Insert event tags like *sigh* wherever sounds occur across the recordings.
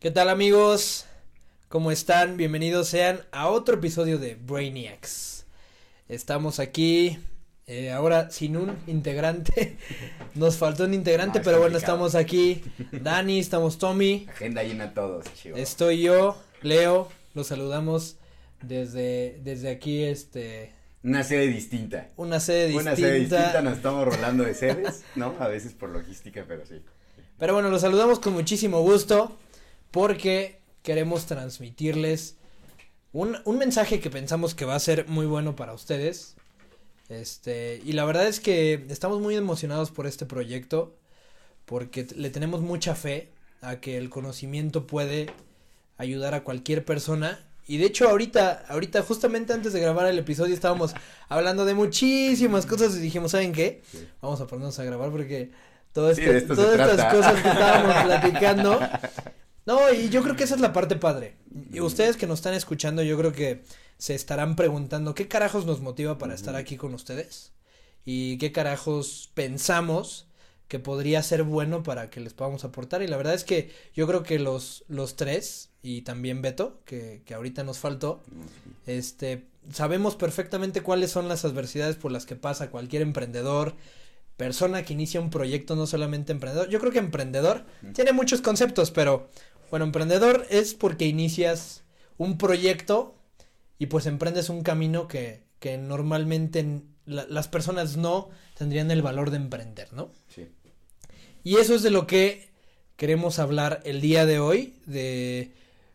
¿Qué tal amigos? ¿Cómo están? Bienvenidos sean a otro episodio de Brainiacs. Estamos aquí eh, ahora sin un integrante. *laughs* Nos faltó un integrante, No, es pero bueno, estamos aquí. Dani, estamos Tommy. Agenda llena todos, chivo. Estoy yo, Leo. Los saludamos desde, desde aquí, este, Una sede distinta. una sede distinta. Una sede distinta, nos estamos *laughs* rolando de sedes, ¿no? A veces por logística, pero sí. Pero bueno, los saludamos con muchísimo gusto porque queremos transmitirles un, un mensaje que pensamos que va a ser muy bueno para ustedes. Este, y la verdad es que estamos muy emocionados por este proyecto porque le tenemos mucha fe a que el conocimiento puede ayudar a cualquier persona. Y de hecho ahorita, ahorita justamente antes de grabar el episodio estábamos hablando de muchísimas cosas y dijimos, ¿saben qué? Sí. Vamos a ponernos a grabar porque todo Sí, se todas estas cosas que estábamos platicando. *laughs* No, y yo creo que esa es la parte padre. Y ustedes que nos están escuchando, yo creo que se estarán preguntando qué carajos nos motiva para estar aquí con ustedes y qué carajos pensamos que podría ser bueno para que les podamos aportar. Y la verdad es que yo creo que los, los tres, y también Beto, que, que ahorita nos faltó, este, sabemos perfectamente cuáles son las adversidades por las que pasa cualquier emprendedor, persona que inicia un proyecto, no solamente emprendedor. Yo creo que emprendedor tiene muchos conceptos, pero bueno, emprendedor es porque inicias un proyecto y pues emprendes un camino que, que normalmente la- las personas no tendrían el valor de emprender, ¿no? Sí. Y eso es de lo que queremos hablar el día de hoy, de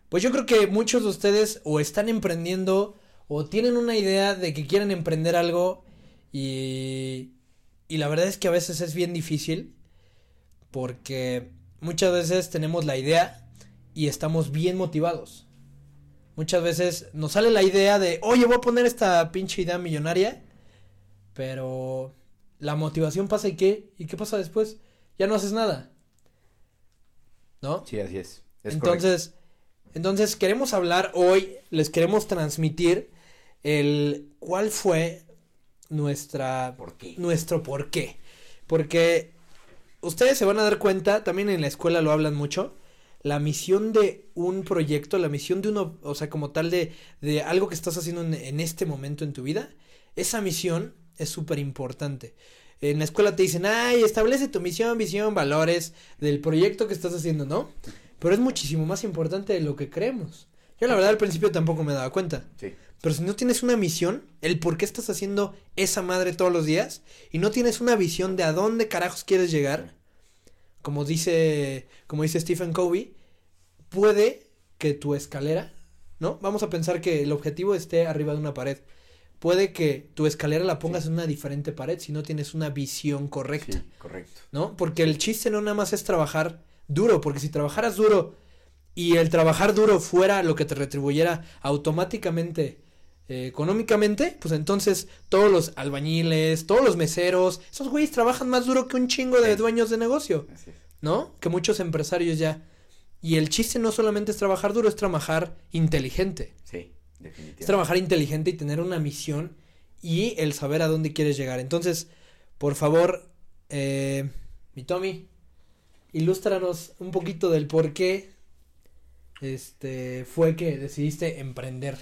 pues yo creo que muchos de ustedes o están emprendiendo o tienen una idea de que quieren emprender algo y y la verdad es que a veces es bien difícil porque muchas veces tenemos la idea y estamos bien motivados. Muchas veces nos sale la idea de, oye, voy a poner esta pinche idea millonaria, pero la motivación pasa y qué, y qué pasa después, ya no haces nada. ¿No? Sí, así es. Es entonces, entonces queremos hablar hoy, les queremos transmitir el cuál fue nuestra ¿Por qué? nuestro por qué. Porque ustedes se van a dar cuenta, también en la escuela lo hablan mucho, la misión de un proyecto, la misión de uno, o sea, como tal de, de algo que estás haciendo en, en este momento en tu vida, esa misión es súper importante. En la escuela te dicen, ay, establece tu misión, visión, valores del proyecto que estás haciendo, ¿no? Pero es muchísimo más importante de lo que creemos. Yo la verdad al principio tampoco me daba cuenta. Sí. Pero si no tienes una misión, el por qué estás haciendo esa madre todos los días, y no tienes una visión de a dónde carajos quieres llegar, como dice, como dice Stephen Covey, puede que tu escalera, ¿no? Vamos a pensar que el objetivo esté arriba de una pared. Puede que tu escalera la pongas en una diferente pared si no tienes una visión correcta. Sí, correcto. ¿no? Porque el chiste no nada más es trabajar duro, porque si trabajaras duro y el trabajar duro fuera lo que te retribuyera automáticamente eh, económicamente, pues entonces todos los albañiles, todos los meseros, esos güeyes trabajan más duro que un chingo de Sí. dueños de negocio, Así es. ¿no? Que muchos empresarios ya. Y el chiste no solamente es trabajar duro, es trabajar inteligente. Sí, Es definitivamente. trabajar inteligente y tener una misión y el saber a dónde quieres llegar. Entonces, por favor, eh, mi Tommy, ilústranos un poquito del por qué este fue que decidiste emprender.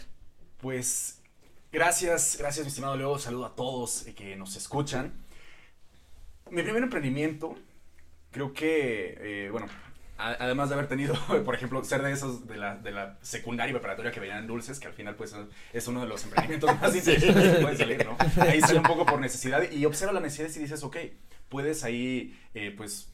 Pues gracias, gracias mi estimado Leo, saludo a todos que nos escuchan. Mi primer emprendimiento, creo que, eh, bueno, además de haber tenido, *laughs* por ejemplo, ser de esos de la, de la secundaria y preparatoria que venían dulces, que al final pues es uno de los emprendimientos *laughs* más interesantes que pueden salir, ¿no? *laughs* Ahí sale un poco por necesidad y observa la necesidad y dices, ok, puedes ahí eh, pues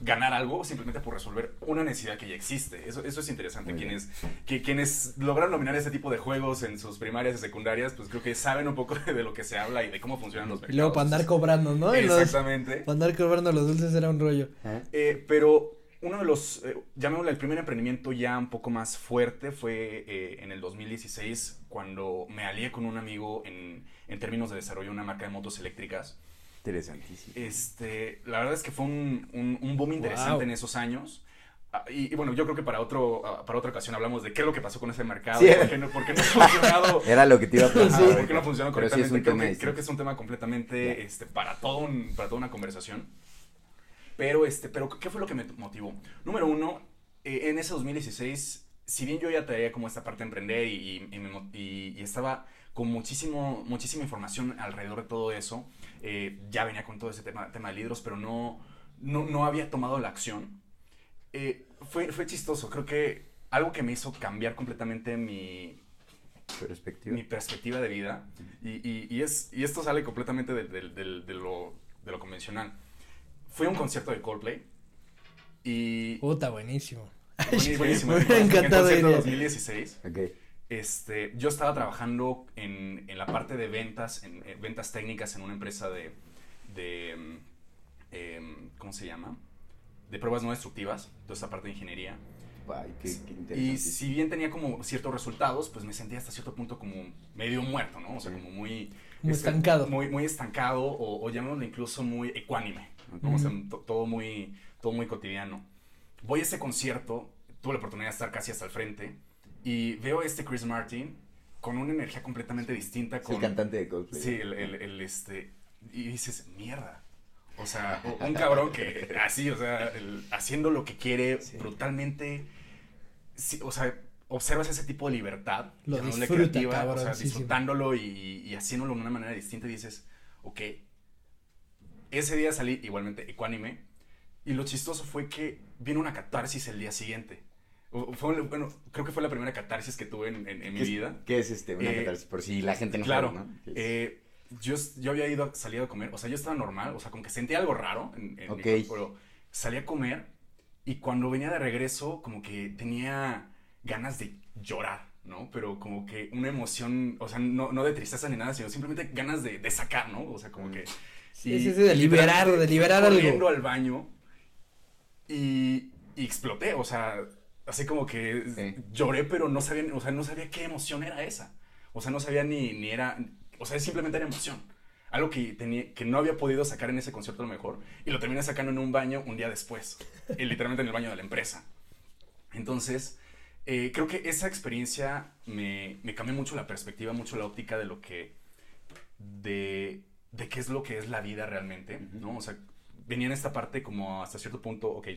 ganar algo simplemente por resolver una necesidad que ya existe. Eso, eso es interesante. Quienes, que, quienes logran dominar este tipo de juegos en sus primarias y secundarias, pues creo que saben un poco de lo que se habla y de cómo funcionan los Y mercados. luego para andar cobrando, ¿no? En los- Exactamente. para andar cobrando los dulces era un rollo. Eh, pero uno de los, eh, llamémosle el primer emprendimiento ya un poco más fuerte fue eh, en el 2016 cuando me alié con un amigo en, en términos de desarrollo de una marca de motos eléctricas. Interesantísimo. Este, la verdad es que fue un, un, un boom interesante Wow. en esos años. Ah, Y, y bueno, yo creo que para, otro, ah, para otra ocasión hablamos de qué es lo que pasó con ese mercado, Sí. por, qué no, por qué no ha funcionado, *laughs* Era lo que te iba a preguntar. por qué no funcionó sí correctamente. un creo, que, creo que es un tema completamente este, para, todo un, para toda una conversación. Pero, este, pero, ¿qué fue lo que me motivó? Número uno, eh, en ese 2016, si bien yo ya traía como esta parte de emprender y, estaba con muchísimo, muchísima información alrededor de todo eso, eh, ya venía con todo ese tema, tema de libros, pero no, no, no había tomado la acción. Eh, fue, fue chistoso, creo que algo que me hizo cambiar completamente mi, Perspectiva. mi perspectiva de vida. Y, y- y es, y esto sale completamente de, de- de- de lo, de lo convencional. Fui a un concierto de Coldplay. Y. Puta, buenísimo. buenísimo, buenísimo. *laughs* Me hubiera En el encantado concierto ir. 2016. Ok. Este, yo estaba trabajando en, en la parte de ventas, en, en ventas técnicas en una empresa de, de em, ¿cómo se llama? De pruebas no destructivas, toda esta parte de ingeniería. Ay, qué, qué Y interesante. si bien tenía como ciertos resultados, pues me sentía hasta cierto punto como medio muerto, ¿no? O sea, Sí. como muy... Muy este, estancado. Muy, muy estancado o, o llamémoslo incluso muy ecuánime, ¿no? Como, o sea, todo, muy, todo muy cotidiano. Voy a ese concierto, tuve la oportunidad de estar casi hasta el frente y veo a este Chris Martin con una energía completamente distinta. Es Con, el cantante de Coldplay. Sí, el, el- el, este. Y dices, mierda. O sea, un cabrón que así, o sea, el- haciendo lo que quiere Sí. brutalmente. sí, o sea, observas ese tipo de libertad. Lo disfruta, o sea, cabroncísimo. disfrutándolo y, y haciéndolo de una manera distinta. Y dices, ok. Ese día salí igualmente ecuánime. Y lo chistoso fue que vino una catarsis el día siguiente. Fue, bueno, creo que fue la primera catarsis que tuve en, en- en mi ¿Qué es- vida. ¿Qué es este? Una Eh, catarsis, por si la gente no Claro. sabe, ¿no? Eh, yo, yo había ido, a- salido a comer, o sea, yo estaba normal, o sea, como que sentía algo raro en, en mi Ok. cuerpo, pero salí a comer y cuando venía de regreso, como que tenía ganas de llorar, ¿no? Pero como que una emoción, o sea, no, no de tristeza ni nada, sino simplemente ganas de, de sacar, ¿no? O sea, como que... Sí, sí, sí, de liberar, de liberar corriendo algo. al baño y, y exploté, o sea, así como que Sí. lloré, pero no sabía, o sea, no sabía qué emoción era esa. O sea, no sabía ni, ni era, o sea, simplemente era emoción. Algo que, tenía, que no había podido sacar en ese concierto a lo mejor, y lo terminé sacando en un baño un día después, y literalmente en el baño de la empresa. Entonces, eh, creo que esa experiencia me, me cambió mucho la perspectiva, mucho la óptica de lo que, de, de qué es lo que es la vida realmente. ¿no? O sea, venía en esta parte como hasta cierto punto, ok,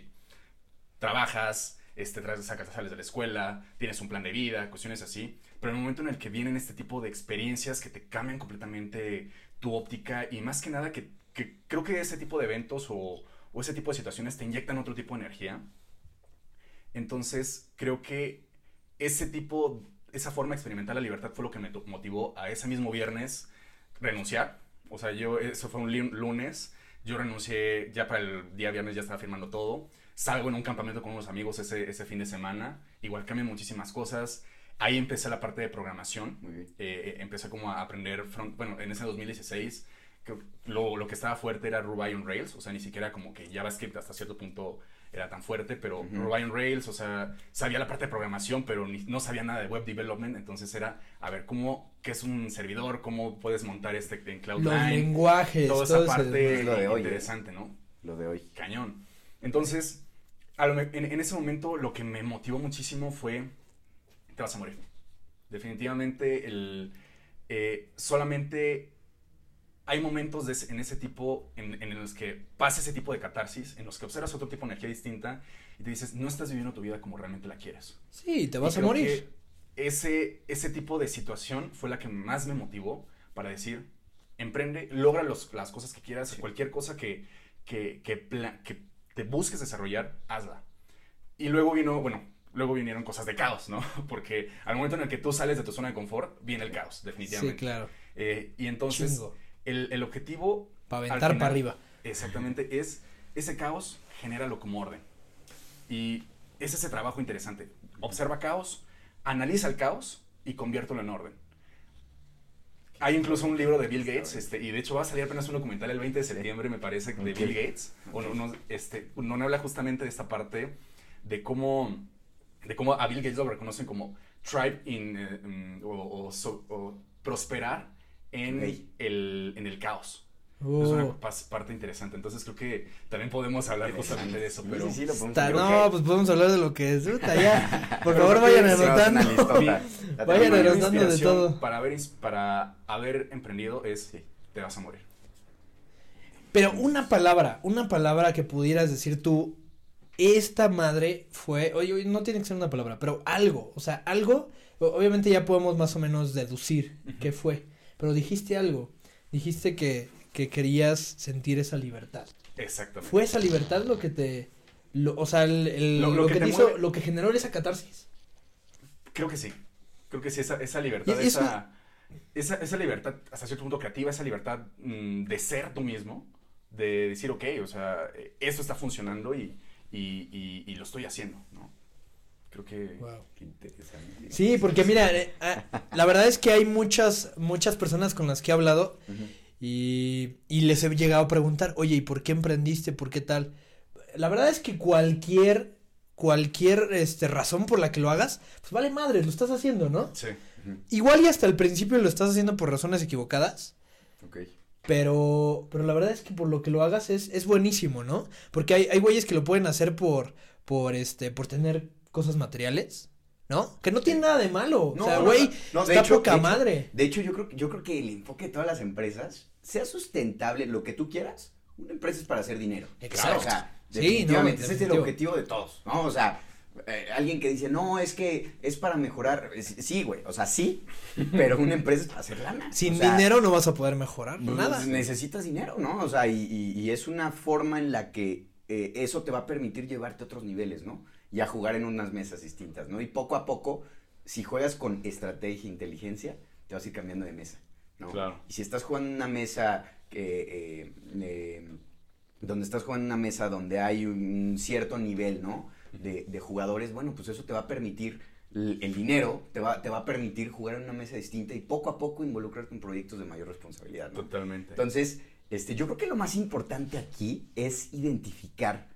trabajas, este, sacas, sales de la escuela, tienes un plan de vida, cuestiones así, pero en el momento en el que vienen este tipo de experiencias que te cambian completamente tu óptica y más que nada que, creo que ese tipo de eventos o, ese tipo de situaciones te inyectan otro tipo de energía, entonces creo que ese tipo, esa forma de experimentar la libertad fue lo que me motivó a ese mismo viernes renunciar, o sea, yo, eso fue un lunes, yo renuncié, ya para el día viernes ya estaba firmando todo. Salgo en un campamento con unos amigos ese, ese fin de semana. Igual cambian muchísimas cosas. Ahí empecé la parte de programación. Muy bien. Eh, eh, empecé como a aprender front, bueno, en ese 2016 creo que lo, lo que estaba fuerte era Ruby on Rails, o sea, ni siquiera como que JavaScript hasta cierto punto era tan fuerte, pero. Ruby on Rails, o sea, sabía la parte de programación, pero ni- no sabía nada de web development, entonces era, a ver, ¿cómo, qué es un servidor? ¿Cómo puedes montar este en Los Cloud9? lenguajes, Toda esa parte lo de hoy, ¿eh? interesante, ¿no? Lo de hoy. Cañón. Entonces, a lo me- en, en ese momento lo que me motivó muchísimo fue, te vas a morir. Definitivamente, el, eh, solamente hay momentos de en ese tipo, en, en los que pasa ese tipo de catarsis, en los que observas otro tipo de energía distinta y te dices, no estás viviendo tu vida como realmente la quieres. Sí, te Y vas a morir. Ese, ese tipo de situación fue la que más me motivó para decir, emprende, logra los- las cosas que quieras, cualquier cosa que, que, que, que te busques desarrollar, hazla. Y luego vino, bueno, luego vinieron cosas de caos, ¿no? *laughs* Porque al momento en el que tú sales de tu zona de confort, viene el caos, Sí, definitivamente. claro. Eh, y entonces, el, el objetivo Para aventar final- para arriba. Exactamente, es ese caos, genéralo como orden. Y es ese trabajo interesante. Observa caos, analiza el caos y conviértelo en orden. Hay incluso un libro de Bill Gates, este, y de hecho va a salir apenas un documental el 20 de septiembre, me parece, de. Bill Gates, o no, no, este, donde habla justamente de esta parte de cómo, de cómo a Bill Gates lo reconocen como tribe in, eh, mm, o, o so- o prosperar en, el, en el caos. Es Uh, una parte interesante. Entonces creo que también podemos hablar justamente de eso. Sí, Pero sí, sí, lo podemos está- no, pues podemos hablar de lo que es. Por favor, vayan sí, anotando. Vayan anotando de todo. Para haber, para haber emprendido es te vas a morir. Pero una palabra, una palabra que pudieras decir tú esta madre fue, oye, oye, no tiene que ser una palabra, pero algo, o sea, algo, obviamente ya podemos más o menos deducir qué fue, pero dijiste algo, dijiste que, que querías sentir esa libertad. Exactamente. ¿Fue esa libertad lo que te, lo- o sea, el, el- Lo- lo, lo que, que te te hizo, mueve. lo que generó esa catarsis? Creo que sí. Creo que sí, esa, esa libertad, eso- esa, esa, esa libertad hasta cierto punto creativa, esa libertad mm, de ser tú mismo, de decir, ok, o sea, eh, esto está funcionando y, y, y- y lo estoy haciendo, ¿no? Creo que... Wow. Interesante. Sí, porque mira, eh, ah, la verdad es que hay muchas, muchas personas con las que he hablado y, y les he llegado a preguntar, oye, ¿y por qué emprendiste? ¿Por qué tal? La verdad es que cualquier, cualquier, este, razón por la que lo hagas, pues vale madre, lo estás haciendo, ¿no? Sí. Igual y hasta el principio lo estás haciendo por razones equivocadas, Ok. Pero, pero la verdad es que por lo que lo hagas es, es buenísimo, ¿no? Porque hay, hay güeyes que lo pueden hacer por, por, este, por tener cosas materiales, ¿no? Que no tiene nada de malo, No, o sea, no, güey, no, de está hecho- poca de hecho- madre. De hecho, yo creo, que- yo creo que el enfoque de todas las empresas, sea sustentable, lo que tú quieras, una empresa es para hacer dinero. Exacto. O sea, Sí, definitivamente, no, ese es el objetivo de todos, ¿no? O sea, eh, alguien que dice, no, es que es para mejorar, es- sí, güey, o sea, sí, pero una empresa es para hacer lana. *laughs* Sin o sea, dinero no vas a poder mejorar pues, nada. Necesitas dinero, ¿no? O sea, y, y- y es una forma en la que eh, eso te va a permitir llevarte a otros niveles, ¿no? Y a jugar en unas mesas distintas, ¿no? Y poco a poco, si juegas con estrategia e inteligencia, te vas a ir cambiando de mesa, ¿no? Claro. Y si estás jugando en una mesa que, eh, eh, donde estás jugando en una mesa donde hay un cierto nivel, ¿no? De, de jugadores, bueno, pues eso te va a permitir, el, dinero te va, te va a permitir jugar en una mesa distinta y poco a poco involucrarte en proyectos de mayor responsabilidad, ¿no? Totalmente. Entonces, este, yo creo que lo más importante aquí es identificar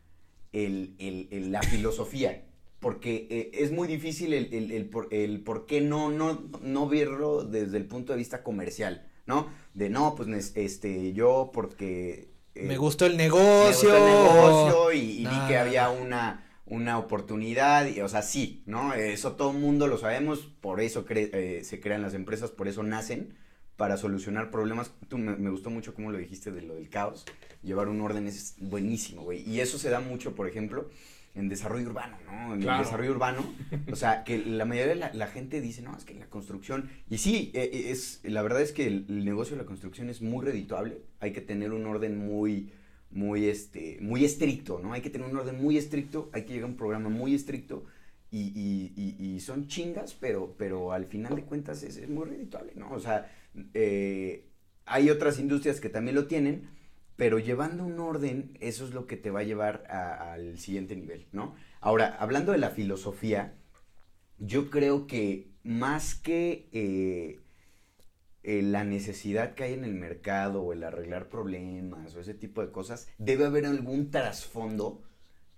el, el- el- la filosofía, porque eh, es muy difícil el, el- el por, el por qué no, no, no verlo desde el punto de vista comercial, ¿no? De no, pues este, yo porque... eh, me gustó el me negocio. gustó el negocio y, y Nah, vi que había una, una oportunidad, y, o sea, sí, ¿no? Eso todo el mundo lo sabemos, por eso cre- eh, se crean las empresas, por eso nacen, para solucionar problemas. Tú me, me gustó mucho cómo lo dijiste de lo del caos, llevar un orden es buenísimo, güey. Y eso se da mucho, por ejemplo, en desarrollo urbano, ¿no? En Claro. el desarrollo urbano, o sea, que la mayoría de la, la gente dice, no, es que la construcción, y sí, eh, eh, es, la verdad es que el, el negocio de la construcción es muy redituable, hay que tener un orden muy, muy, este, muy estricto, ¿no? Hay que tener un orden muy estricto, hay que llegar a un programa muy estricto, y, y, y, son chingas, pero, pero al final de cuentas es, es muy redituable, ¿no? O sea, eh, hay otras industrias que también lo tienen, pero llevando un orden, eso es lo que te va a llevar al siguiente nivel, ¿no? Ahora, hablando de la filosofía, yo creo que más que eh, eh, la necesidad que hay en el mercado o el arreglar problemas o ese tipo de cosas, debe haber algún trasfondo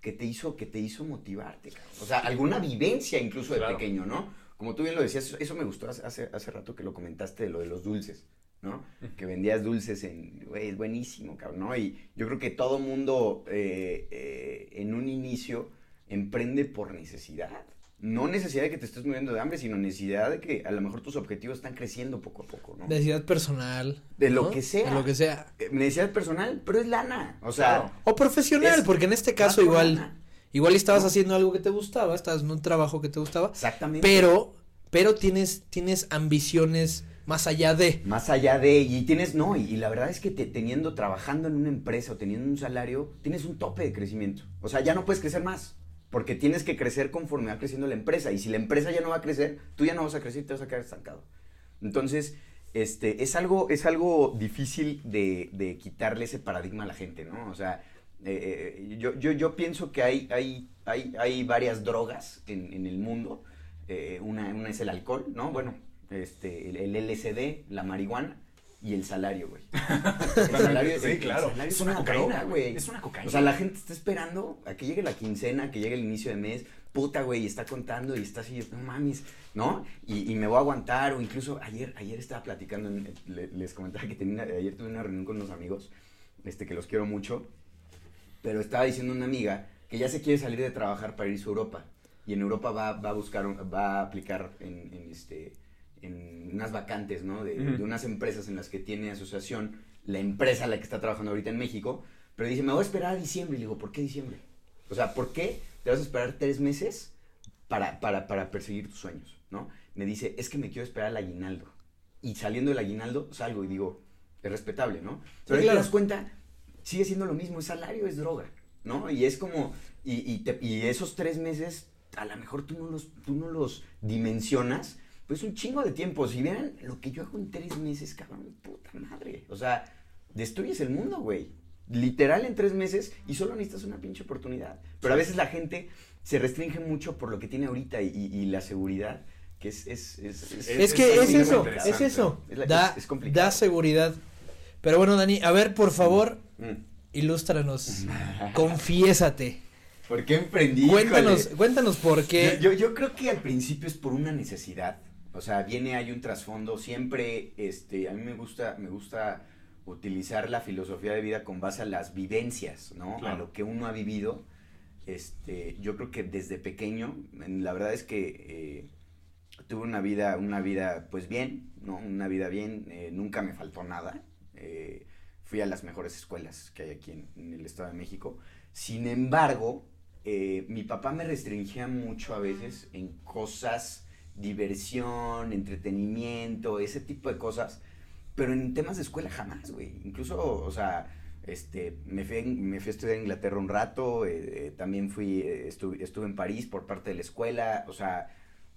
que te hizo, que te hizo motivarte, cabrón. O sea, alguna vivencia incluso de Claro. pequeño, ¿no? Como tú bien lo decías, eso, me gustó hace, hace, hace rato que lo comentaste de lo de los dulces, ¿no? Que vendías dulces en, güey, es buenísimo, cabrón, ¿no? Y yo creo que todo mundo eh, eh, en un inicio emprende por necesidad. No necesidad de que te estés muriendo de hambre, sino necesidad de que a lo mejor tus objetivos están creciendo poco a poco, ¿no? Necesidad personal. De lo que sea. De lo que sea. Eh, Necesidad personal, pero es lana. O sea, Claro. O profesional, Es porque en este caso igual, lana. igual estabas No. haciendo algo que te gustaba, estabas en un trabajo que te gustaba, Exactamente. pero, pero tienes, tienes ambiciones más allá de. Más allá de, y tienes, no, y, y la verdad es que te- teniendo, trabajando en una empresa o teniendo un salario, tienes un tope de crecimiento. O sea, ya no puedes crecer más, porque tienes que crecer conforme va creciendo la empresa. Y si la empresa ya no va a crecer, tú ya no vas a crecer y te vas a quedar estancado. Entonces, este, es algo, es algo difícil de, quitarle ese paradigma a la gente, ¿no? O sea, eh, eh, yo, yo, pienso que hay, hay, hay, hay varias drogas en, en el mundo. Eh, una, una es el alcohol, ¿no? Bueno, este, el, el LSD, la marihuana y el salario, güey. *laughs* El salario, Sí, el- el claro. salario Es una cocaína, güey. Es una cocaína. O sea, la gente está esperando a que llegue la quincena, que llegue el inicio de mes. Puta, güey, y está contando y está así, no mames, ¿no? Y, y me voy a aguantar, o incluso ayer, ayer estaba platicando, en- le- les comentaba que tenía, ayer tuve una reunión con unos amigos, este, que los quiero mucho, pero estaba diciendo una amiga que ya se quiere salir de trabajar para irse a Europa. Y en Europa va, va a buscar, va a aplicar en, en, este, en unas vacantes, ¿no? De, Ujú. de unas empresas en las que tiene asociación, la empresa a la que está trabajando ahorita en México. Pero dice, me voy a esperar a diciembre. Y le digo, ¿por qué diciembre? O sea, ¿por qué te vas a esperar tres meses para, para, para perseguir tus sueños, ¿no? Me dice, es que me quiero esperar al aguinaldo. Y saliendo del aguinaldo, salgo y digo, es respetable, ¿no? Pero ahí claro. te das cuenta, sigue siendo lo mismo, es salario, es droga, ¿no? Y es como, y, y, te- y esos tres meses, a lo mejor tú no los, tú no los dimensionas, pues un chingo de tiempo. Si vieran lo que yo hago en tres meses, cabrón, puta madre. O sea, destruyes el mundo, güey. Literal en tres meses y solo necesitas una pinche oportunidad. Pero a veces la gente se restringe mucho por lo que tiene ahorita y, y- y la seguridad, que es... Es, es, Es- Es que es eso, es eso. Es la- Da, es- es complicado. da seguridad. Pero bueno, Dani, a ver, por favor, Mm. ilústranos. *laughs* Confiésate. ¿Por qué emprendí? Cuéntanos, Híjole. cuéntanos por qué. Yo, yo, yo creo que al principio es por una necesidad. O sea, viene, hay un trasfondo. Siempre, este, a mí me gusta, me gusta utilizar la filosofía de vida con base a las vivencias, ¿no? A lo que uno ha vivido. Este, yo creo que desde pequeño, la verdad es que eh, tuve una vida, una vida, pues bien, ¿no? Una vida bien, eh, nunca me faltó nada. eh, fui a las mejores escuelas que hay aquí en, en el Estado de México. Sin embargo, eh, mi papá me restringía mucho a veces en cosas, diversión, entretenimiento, ese tipo de cosas, pero en temas de escuela jamás, güey. Incluso, o sea, este, me fui, me fui a estudiar a Inglaterra un rato, eh, eh, también fui, eh, estuve, estuve en París por parte de la escuela, o sea,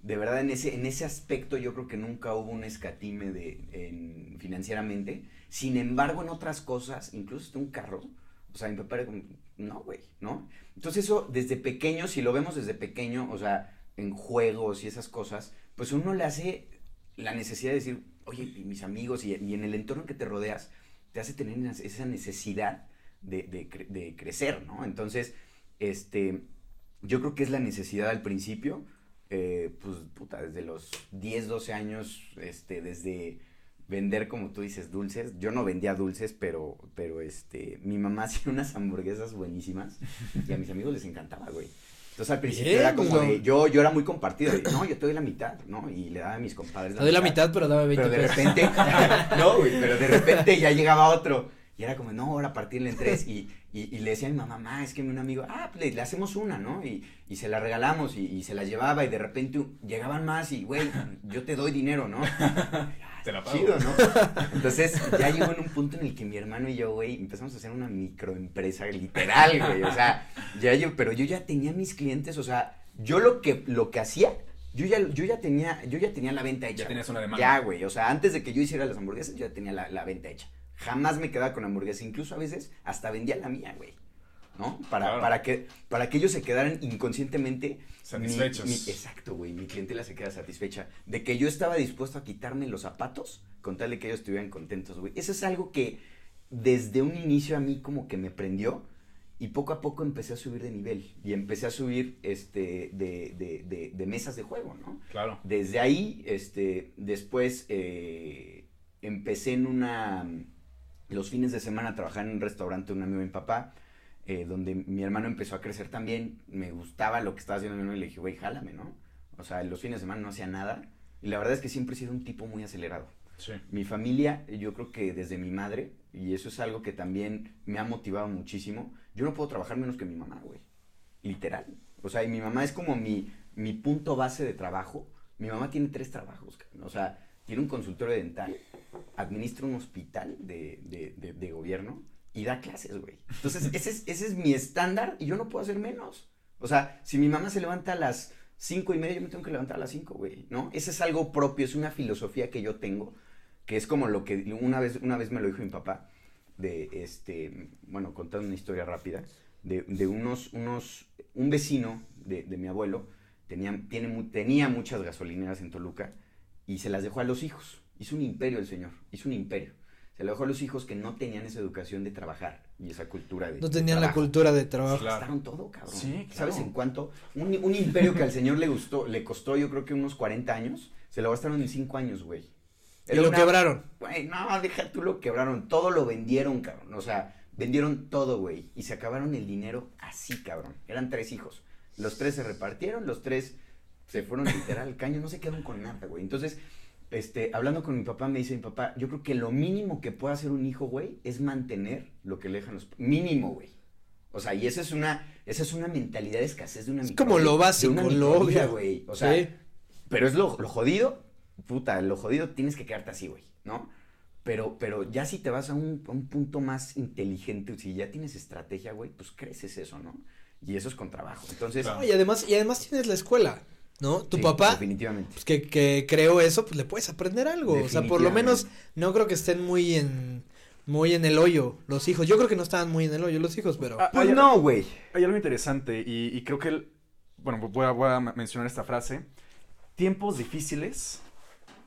de verdad en ese, en ese aspecto yo creo que nunca hubo un escatime de, en- financieramente. Sin embargo, en otras cosas, incluso hasta un carro, o sea, mi papá era como, no, güey, ¿no? Entonces eso desde pequeño, si lo vemos desde pequeño, o sea, en juegos y esas cosas, pues uno le hace la necesidad de decir, oye, y mis amigos y, en el entorno que te rodeas, te hace tener esa- necesidad de crecer, ¿no? Entonces, este, yo creo que es la necesidad al principio, eh, pues, puta, desde los 10, 12 años, este, desde vender, como tú dices, dulces. Yo no vendía dulces, pero, pero, este, mi mamá *laughs* hacía unas hamburguesas buenísimas y a mis amigos les encantaba, güey. Entonces al principio Bien, era como pues, de, yo, yo era muy compartido, de, no, yo te doy la mitad, ¿no? Y le daba a mis compadres Te doy la mitad, pero dame 20 pero de pesos. repente, *laughs* no, güey, pero de *laughs* repente ya llegaba otro. Y era como, no, ahora partirle en tres. Y, y, y le decía a mi mamá, mamá, es que un amigo, ah, pues le, le hacemos una, ¿no? Y, y se la regalamos y, y se la llevaba y de repente llegaban más y, güey, yo te doy dinero, ¿no? *laughs* Te la pago. Chido, ¿no? *laughs* Entonces ya llegó en un punto en el que mi hermano y yo, güey, empezamos a hacer una microempresa literal, güey. O sea, ya yo, pero yo ya tenía mis clientes, o sea, yo lo que, lo que hacía, yo ya, yo ya tenía, yo ya tenía la venta hecha. Ya tenías una demanda. Ya, güey. O sea, antes de que yo hiciera las hamburguesas, yo ya tenía la, la venta hecha. Jamás me quedaba con hamburguesas. Incluso a veces hasta vendía la mía, güey. ¿No? Para, Claro. para, que, para que ellos se quedaran inconscientemente. Satisfechos. mi- mi- exacto, güey. Mi clientela se queda satisfecha. De que yo estaba dispuesto a quitarme los zapatos con tal de que ellos estuvieran contentos, güey. Eso es algo que desde un inicio a mí como que me prendió. Y poco a poco empecé a subir de nivel. Y empecé a subir este, de, de, de, de mesas de juego, ¿no? Claro. Desde ahí, este, después eh, empecé en una, los fines de semana a trabajar en un restaurante de un amigo de mi papá, eh, donde mi hermano empezó a crecer también, me gustaba lo que estaba haciendo mi hermano y le dije, güey, jálame, ¿no? O sea, los fines de semana no hacía nada y la verdad es que siempre he sido un tipo muy acelerado. Sí. Mi familia, yo creo que desde mi madre, y eso es algo que también me ha motivado muchísimo, yo no puedo trabajar menos que mi mamá, güey. Literal. O sea, y mi mamá es como mi, mi punto base de trabajo. Mi mamá tiene tres trabajos, o sea, tiene un consultorio dental, administra un hospital de, de, de, de gobierno y da clases, güey. Entonces, *laughs* ese es, ese es mi estándar y yo no puedo hacer menos. O sea, si mi mamá se levanta a las cinco y media, yo me tengo que levantar a las cinco, güey, ¿no? Ese es algo propio, es una filosofía que yo tengo, que es como lo que una vez, una vez me lo dijo mi papá, de este, bueno, contando una historia rápida, de, de unos, unos, un vecino de, de mi abuelo tenía, tiene, tenía muchas gasolineras en Toluca y se las dejó a los hijos. Hizo un imperio el señor, hizo un imperio. Se lo dejó a los hijos que no tenían esa educación de trabajar y esa cultura de No de tenían la cultura de trabajo. Claro. Gastaron todo, cabrón. Sí, claro. ¿Sabes en cuánto? Un, un imperio que al señor le gustó, le costó yo creo que unos 40 años, se lo gastaron en 5 años, güey. Y lo una- quebraron. Güey, no, deja tú lo quebraron, todo lo vendieron, cabrón. O sea, vendieron todo, güey. Y se acabaron el dinero así, cabrón. Eran tres hijos. Los tres se repartieron, los tres se fueron literal al caño, no se quedaron con nada, güey. Entonces, este, hablando con mi papá, me dice mi papá, yo creo que lo mínimo que puede hacer un hijo, güey, es mantener lo que le dejan los... Mínimo, güey. O sea, y esa es una, esa es una mentalidad de escasez de una Es como lo básico, lo obvio. güey. O sea, Sí. pero es lo, lo jodido, puta, lo jodido tienes que quedarte así, güey, ¿no? Pero, pero ya si te vas a un, a un punto más inteligente, si ya tienes estrategia, güey, pues creces eso, ¿no? Y eso es con trabajo. Entonces, Claro. No, y además, y además tienes la escuela, ¿no? Tu sí, papá, Definitivamente. pues que, que creó eso, pues le puedes aprender algo. O sea, por lo menos no creo que estén muy en muy en el hoyo los hijos. Yo creo que no estaban muy en el hoyo los hijos, pero Ah, Pues hay- no, güey. Hay algo interesante y, y creo que, el- bueno, voy a, voy a mencionar esta frase. Tiempos difíciles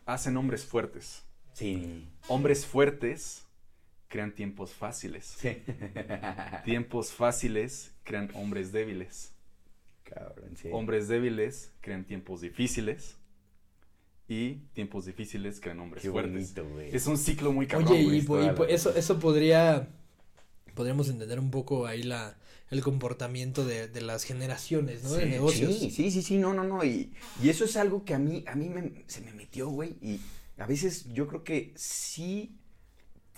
hacen hombres fuertes. Sí. Hombres fuertes crean tiempos fáciles. Sí. *laughs* Tiempos fáciles crean hombres débiles. Cabrón, sí. Hombres débiles crean tiempos difíciles. Y tiempos difíciles crean hombres Qué fuertes. bonito. Es un ciclo muy cabrón. Oye, y, po- y toda po- la eso, eso podría, podríamos entender un poco ahí la, el comportamiento de, de las generaciones, ¿no? de Sí, negocios. Sí, sí, sí, sí, no, no, no. Y, y eso es algo que a mí, a mí me- se me metió, güey. Y a veces yo creo que sí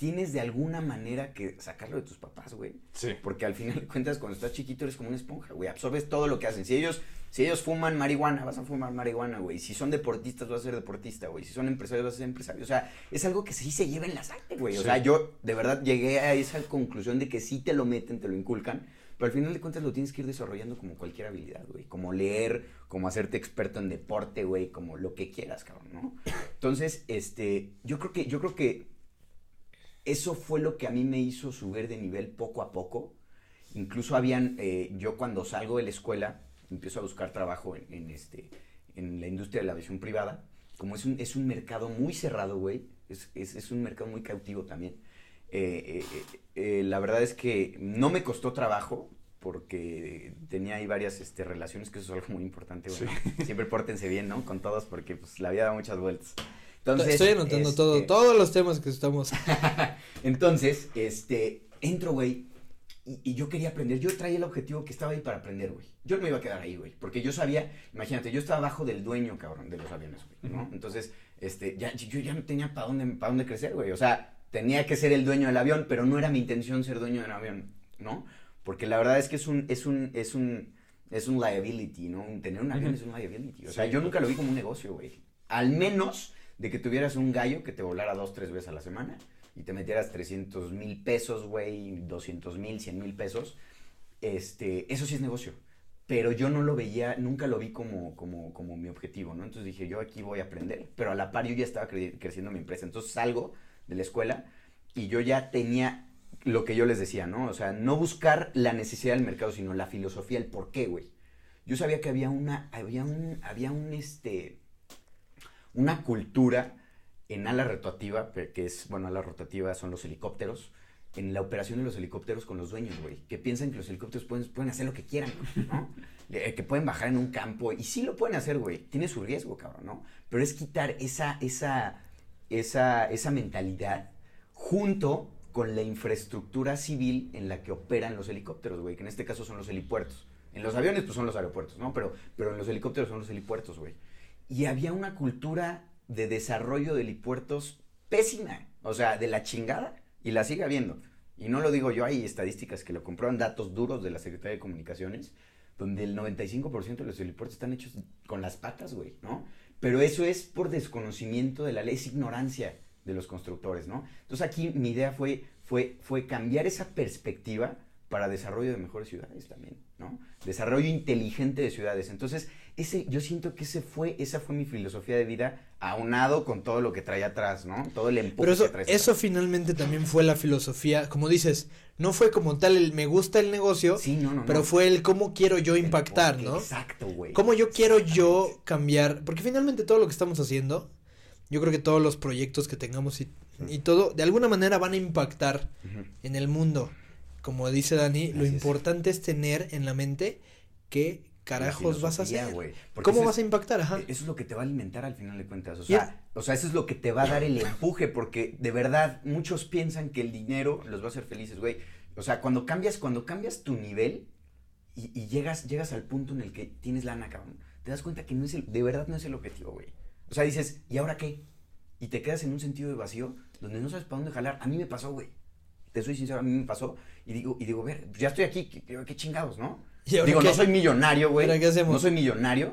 tienes de alguna manera que sacarlo de tus papás, güey. Sí. Porque al final de cuentas, cuando estás chiquito, eres como una esponja, güey. Absorbes todo lo que hacen. Si ellos, si ellos fuman marihuana, vas a fumar marihuana, güey. Si son deportistas, vas a ser deportista, güey. Si son empresarios, vas a ser empresario. O sea, es algo que sí se lleva en la sangre, güey. O Sí. sea, yo de verdad llegué a esa conclusión de que sí te lo meten, te lo inculcan. Pero al final de cuentas lo tienes que ir desarrollando como cualquier habilidad, güey. Como leer, como hacerte experto en deporte, güey. Como lo que quieras, cabrón, ¿no? Entonces, este, yo creo que, yo creo que eso fue lo que a mí me hizo subir de nivel poco a poco. Incluso habían, eh, yo cuando salgo de la escuela, empiezo a buscar trabajo en, en, este, en la industria de la aviación privada. Como es un, es un mercado muy cerrado, güey, es, es, es un mercado muy cautivo también. Eh, eh, la verdad es que no me costó trabajo porque tenía ahí varias este, relaciones, que eso es algo muy importante, güey. ¿no? Siempre pórtense bien, ¿no? Con todos porque pues, la vida da muchas vueltas. Entonces, Estoy anotando todo, este, todos los temas que estamos. *laughs* entonces, este, entro, güey, y, y yo quería aprender. Yo traía el objetivo que estaba ahí para aprender, güey. Yo no me iba a quedar ahí, güey. Porque yo sabía, imagínate, yo estaba abajo del dueño, cabrón, de los aviones, güey. Entonces, este, ya, yo ya no tenía para dónde, para dónde crecer, güey. O sea, tenía que ser el dueño del avión, pero no era mi intención ser dueño del avión, ¿no? Porque la verdad es que es un, es un, es un, es un liability, ¿no? Tener un avión Ujú. es un liability. O sea, Sí. yo nunca lo vi como un negocio, güey. Al menos de que tuvieras un gallo que te volara dos, tres veces a la semana y te metieras 300 mil pesos, güey, 200 mil, 100 mil pesos, este, eso sí es negocio. Pero yo no lo veía, nunca lo vi como, como, como mi objetivo, ¿no? Entonces dije, yo aquí voy a aprender. Pero a la par yo ya estaba cre- creciendo mi empresa. Entonces salgo de la escuela y yo ya tenía lo que yo les decía, ¿no? O sea, no buscar la necesidad del mercado, sino la filosofía, el por qué, güey. Yo sabía que había una, había un, había un, este, una cultura en ala rotativa, que es, bueno, ala rotativa son los helicópteros, en la operación de los helicópteros con los dueños, güey, que piensan que los helicópteros pueden, pueden hacer lo que quieran, ¿no? *laughs* Eh, que pueden bajar en un campo, y sí lo pueden hacer, güey, tiene su riesgo, cabrón, ¿no? Pero es quitar esa, esa, esa, esa mentalidad junto con la infraestructura civil en la que operan los helicópteros, güey, que en este caso son los helipuertos. En los aviones, pues son los aeropuertos, ¿no? Pero, pero en los helicópteros son los helipuertos, güey. Y había una cultura de desarrollo de helipuertos pésima, o sea, de la chingada, y la sigue habiendo. Y no lo digo yo, hay estadísticas que lo comprueban, datos duros de la Secretaría de Comunicaciones, donde el 95% de los helipuertos están hechos con las patas, güey, ¿no? Pero eso es por desconocimiento de la ley, es ignorancia de los constructores, ¿no? Entonces aquí mi idea fue, fue, fue cambiar esa perspectiva para desarrollo de mejores ciudades también, ¿no? Desarrollo inteligente de ciudades. Entonces, ese, yo siento que ese fue, esa fue mi filosofía de vida, aunado con todo lo que traía atrás, ¿no? Todo el empuje Pero eso, que finalmente también fue la filosofía, como dices, no fue como tal el me gusta el negocio, Sí, no, no, pero no. fue el cómo quiero yo El impactar, ¿no? Exacto, güey. ¿Cómo yo quiero yo cambiar? Porque finalmente todo lo que estamos haciendo, yo creo que todos los proyectos que tengamos y, y todo, de alguna manera van a impactar en el mundo. Como dice Dani, lo importante es tener en la mente qué carajos vas a hacer. ¿Cómo vas a impactar? Ajá. Eso es lo que te va a alimentar al final de cuentas. O sea, o sea, eso es lo que te va a dar el empuje, porque de verdad muchos piensan que el dinero los va a hacer felices, güey. O sea, cuando cambias, cuando cambias tu nivel y, y llegas, llegas al punto en el que tienes lana, cabrón, te das cuenta que no es el, de verdad no es el objetivo, güey. O sea, dices, ¿y ahora qué? Y te quedas en un sentido de vacío donde no sabes para dónde jalar. A mí me pasó, güey. te soy sincero, a mí me pasó y digo, y digo, ver, ya estoy aquí, qué, qué chingados, ¿no? ¿Y ahora Digo, qué? no soy millonario, güey. ¿Ahora qué hacemos? No soy millonario.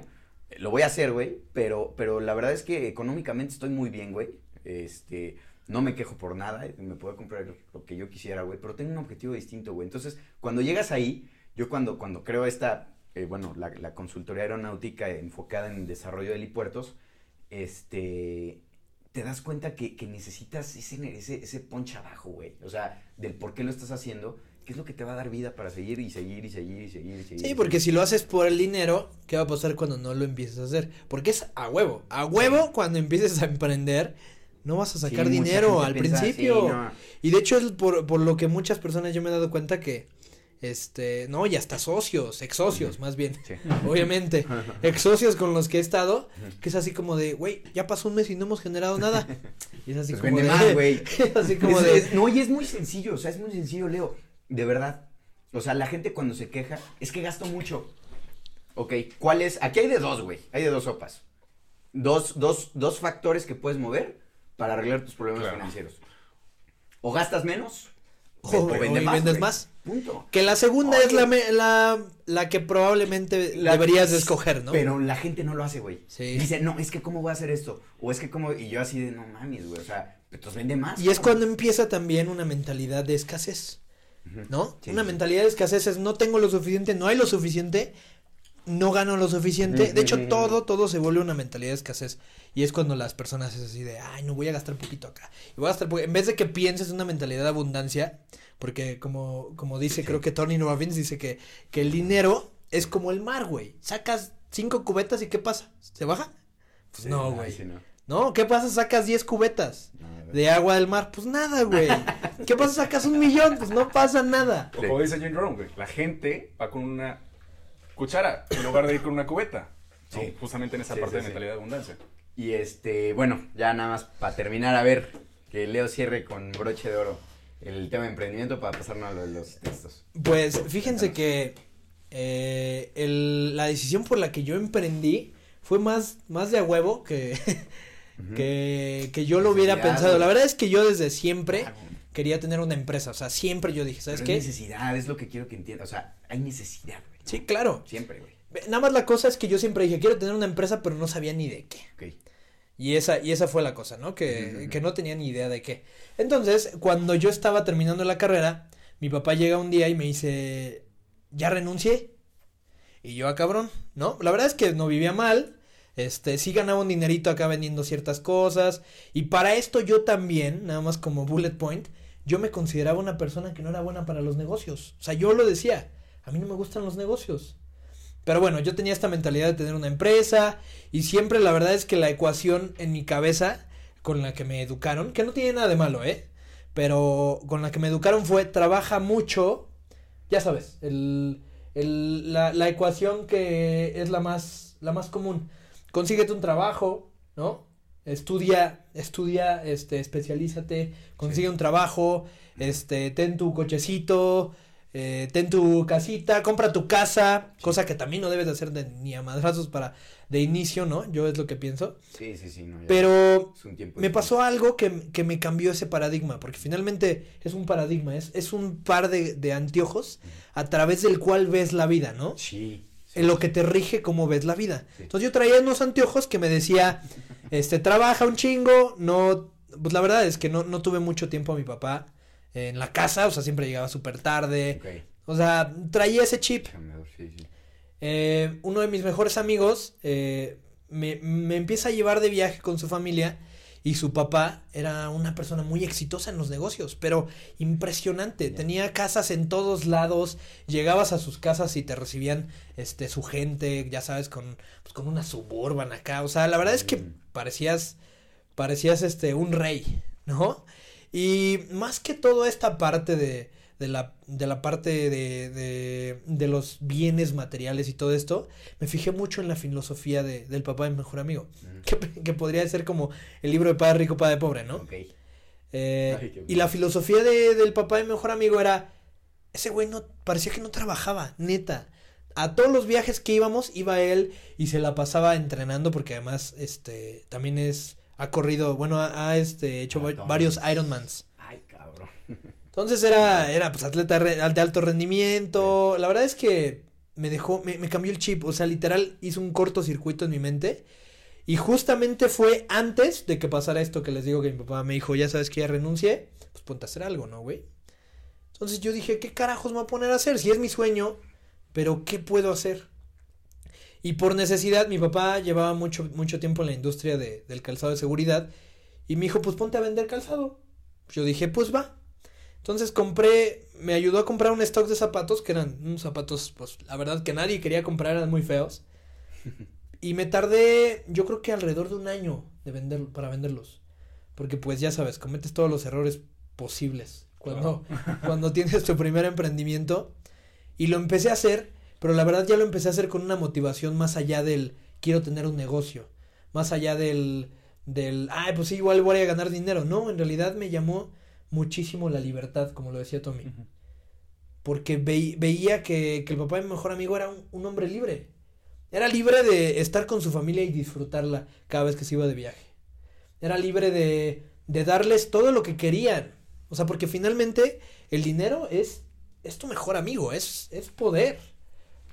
eh, Lo voy a hacer, güey. Pero, pero la verdad es que económicamente estoy muy bien, güey. Este, no me quejo por nada. eh, Me puedo comprar lo que yo quisiera, güey. Pero tengo un objetivo distinto, güey. Entonces, cuando llegas ahí, yo cuando, cuando creo esta, eh, bueno, la, la consultoría aeronáutica enfocada en desarrollo de helipuertos, este, te das cuenta que, que necesitas ese, ese, ese punch abajo, güey. O sea, del por qué lo estás haciendo, qué es lo que te va a dar vida para seguir y seguir y seguir y seguir y seguir. Sí, porque si lo haces por el dinero, ¿qué va a pasar cuando no lo empieces a hacer? Porque es a huevo. A huevo cuando empieces a emprender, no vas a sacar dinero al piensa, principio. sí, no. Y de hecho es por, por lo que muchas personas yo me he dado cuenta que, este, no, y hasta socios, ex socios más bien, Sí. *laughs* obviamente, *laughs* ex socios con los que he estado, que es así como de, güey, ya pasó un mes y no hemos generado nada. *laughs* Y es así Pues como de, güey. es así como Es- de, es- no, y es muy sencillo, o sea, es muy sencillo, Leo. De verdad. O sea, la gente cuando se queja, es que gasto mucho. Ok, ¿cuál es? Aquí hay de dos, güey. Hay de dos sopas. Dos, dos, dos factores que puedes mover para arreglar tus problemas Claro. financieros. O gastas menos, O- o, vende más, vendes güey. más. Punto. que la segunda Oye. es la, me- la, la que probablemente La- deberías de escoger, ¿no? Pero la gente no lo hace, güey. Sí. Dice, no, es que cómo voy a hacer esto. O es que cómo. Y yo así de, no mames, güey. O sea, entonces vende más. Y es cuando empieza también una mentalidad de escasez. ¿No? Sí, una sí. mentalidad de escasez es no tengo lo suficiente, no hay lo suficiente, no gano lo suficiente. De hecho, todo, todo se vuelve una mentalidad de escasez. Y es cuando las personas es así de, ay, no voy a gastar poquito acá. Y voy a gastar, po-". en vez de que pienses en una mentalidad de abundancia, porque como, como dice, creo que Tony Robbins dice que, que el dinero es como el mar, güey. Sacas cinco cubetas y ¿qué pasa? ¿Se baja? Pues Sí, no, güey. sí, no. No, ¿qué pasa? Sacas 10 cubetas de agua del mar. Pues nada, güey. *laughs* ¿Qué pasa? Sacas un millón. Pues no pasa nada. O como dice Jim Rohn, güey, la gente va con una cuchara en lugar de ir con una cubeta. ¿no? Sí. Justamente en esa Sí, parte sí, de sí. mentalidad de abundancia. Y este, bueno, ya nada más para terminar, a ver, que Leo cierre con broche de oro el tema de emprendimiento para pasarnos a lo de los textos. Pues fíjense que eh, el- la decisión por la que yo emprendí fue más, más de a huevo que, *laughs* que, que yo lo hubiera Necesidad, pensado. La verdad es que yo desde siempre Claro. quería tener una empresa. O sea, siempre yo dije, ¿sabes Pero qué? es necesidad, es lo que quiero que entiendas. O sea, hay necesidad, güey. Sí, claro. Siempre, güey. Nada más la cosa es que yo siempre dije, quiero tener una empresa, pero no sabía ni de qué. Y esa, y esa fue la cosa, ¿no? Que, que no tenía ni idea de qué. Entonces, cuando yo estaba terminando la carrera, mi papá llega un día y me dice, ya renuncié. Y yo, a cabrón, ¿no? La verdad es que no vivía mal. Este, sí ganaba un dinerito acá vendiendo ciertas cosas. Y para esto yo también, nada más como bullet point, yo me consideraba una persona que no era buena para los negocios. O sea, yo lo decía, a mí no me gustan los negocios. Pero bueno, yo tenía esta mentalidad de tener una empresa y siempre la verdad es que la ecuación en mi cabeza con la que me educaron, que no tiene nada de malo, ¿eh? Pero con la que me educaron fue trabaja mucho, ya sabes, el, el- la, la ecuación que es la más, la más común. Consíguete un trabajo, ¿no? Estudia, estudia, este, especialízate, consigue un trabajo, este, ten tu cochecito, eh, ten tu casita, compra tu casa, cosa que también no debes de hacer de, ni a madrazos para de inicio, ¿no? Yo es lo que pienso. Sí, sí, sí. No, Pero es un tiempo me pasó algo que, que me cambió ese paradigma, porque finalmente es un paradigma, es, es un par de, de anteojos a través del cual ves la vida, ¿no? Sí. En lo que te rige cómo ves la vida. Sí. Entonces yo traía unos anteojos que me decía, *laughs* este, trabaja un chingo, no, pues la verdad es que no, no tuve mucho tiempo a mi papá en la casa, o sea, siempre llegaba súper tarde, o sea, traía ese chip. Chambeador, Sí, sí. Eh, uno de mis mejores amigos eh, me, me empieza a llevar de viaje con su familia y su papá era una persona muy exitosa en los negocios, pero impresionante. Tenía casas en todos lados, llegabas a sus casas y te recibían este su gente, ya sabes, con, pues, con una suburban acá. O sea, la verdad es que Mm. parecías, parecías este un rey, ¿no? Y más que todo esta parte de, de la, de la parte de, de, de los bienes materiales y todo esto, me fijé mucho en la filosofía de, del papá de mi mejor amigo, que, que podría ser como el libro de Padre Rico, Padre Pobre, ¿no? Eh, Ay, y la filosofía de, del papá de mi mejor amigo era, ese güey no, parecía que no trabajaba, neta. A todos los viajes que íbamos, iba él y se la pasaba entrenando porque además, este, también es, ha corrido, bueno, ha, ha, este, hecho Maratones. varios Ironmans. Entonces era, era pues atleta de alto rendimiento. La verdad es que me dejó, me, me cambió el chip. O sea, literal hizo un cortocircuito en mi mente. Y justamente fue antes de que pasara esto que les digo que mi papá me dijo, ya sabes que ya renuncié, pues ponte a hacer algo, ¿no, güey? Entonces yo dije, ¿qué carajos me voy a poner a hacer? Si es mi sueño, pero ¿qué puedo hacer? Y por necesidad, mi papá llevaba mucho, mucho tiempo en la industria de- del calzado de seguridad y me dijo, pues ponte a vender calzado. Yo dije, pues va. Entonces compré, me ayudó a comprar un stock de zapatos, que eran unos zapatos, pues la verdad que nadie quería comprar, eran muy feos. *laughs* Y me tardé, yo creo que alrededor de un año de vender, para venderlos. Porque pues ya sabes, cometes todos los errores posibles cuando, *laughs* cuando tienes tu primer emprendimiento. Y lo empecé a hacer, pero la verdad ya lo empecé a hacer con una motivación más allá del quiero tener un negocio. Más allá del, del, ay, pues sí, igual voy a ganar dinero. No, en realidad me llamó muchísimo la libertad, como lo decía Tommy. Porque veí- veía que, que el papá de mi mejor amigo era un, un hombre libre. Era libre de estar con su familia y disfrutarla cada vez que se iba de viaje. Era libre de, de darles todo lo que querían. O sea, porque finalmente el dinero es, es tu mejor amigo, es, es poder.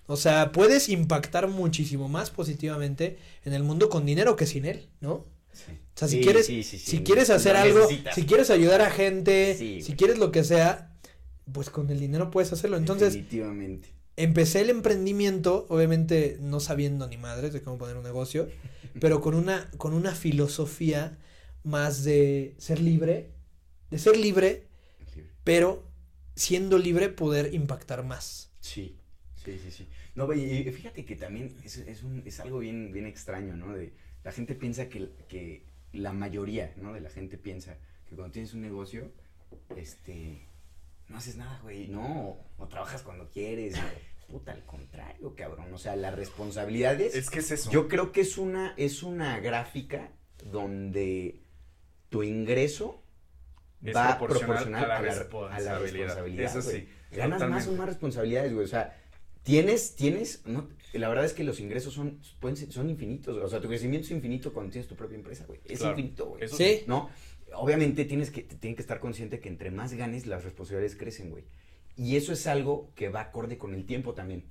O sea, puedes impactar muchísimo más positivamente en el mundo con dinero que sin él, ¿no? O sea, si Sí, quieres, sí, sí, sí, si quieres hacer algo, necesitas. si quieres ayudar a gente, si güey. quieres lo que sea, pues con el dinero puedes hacerlo. Entonces, Definitivamente. empecé el emprendimiento, obviamente no sabiendo ni madres de cómo poner un negocio, *laughs* pero con una, con una filosofía más de ser libre, de ser libre, pero siendo libre poder impactar más. Sí, sí, sí, sí. No, y fíjate que también es, es, un, es algo bien, bien extraño, ¿no? De, la gente piensa que, que la mayoría, ¿no? De la gente piensa que cuando tienes un negocio, este, no haces nada, güey, no, o trabajas cuando quieres. Puta, al contrario, cabrón. O sea, las responsabilidades. Es que es eso. Yo creo que es una, es una gráfica donde tu ingreso Es va proporcional a la a la, responsabilidad. responsabilidad. Eso sí, Ganas más o más responsabilidades, güey. O sea, tienes, tienes, no, la verdad es que los ingresos son, pueden ser- son infinitos. O sea, tu crecimiento es infinito cuando tienes tu propia empresa, güey. Es Claro. infinito, güey. Eso Sí. ¿No? Obviamente tienes que, tienes que estar consciente que entre más ganes, las responsabilidades crecen, güey. Y eso es algo que va acorde con el tiempo también.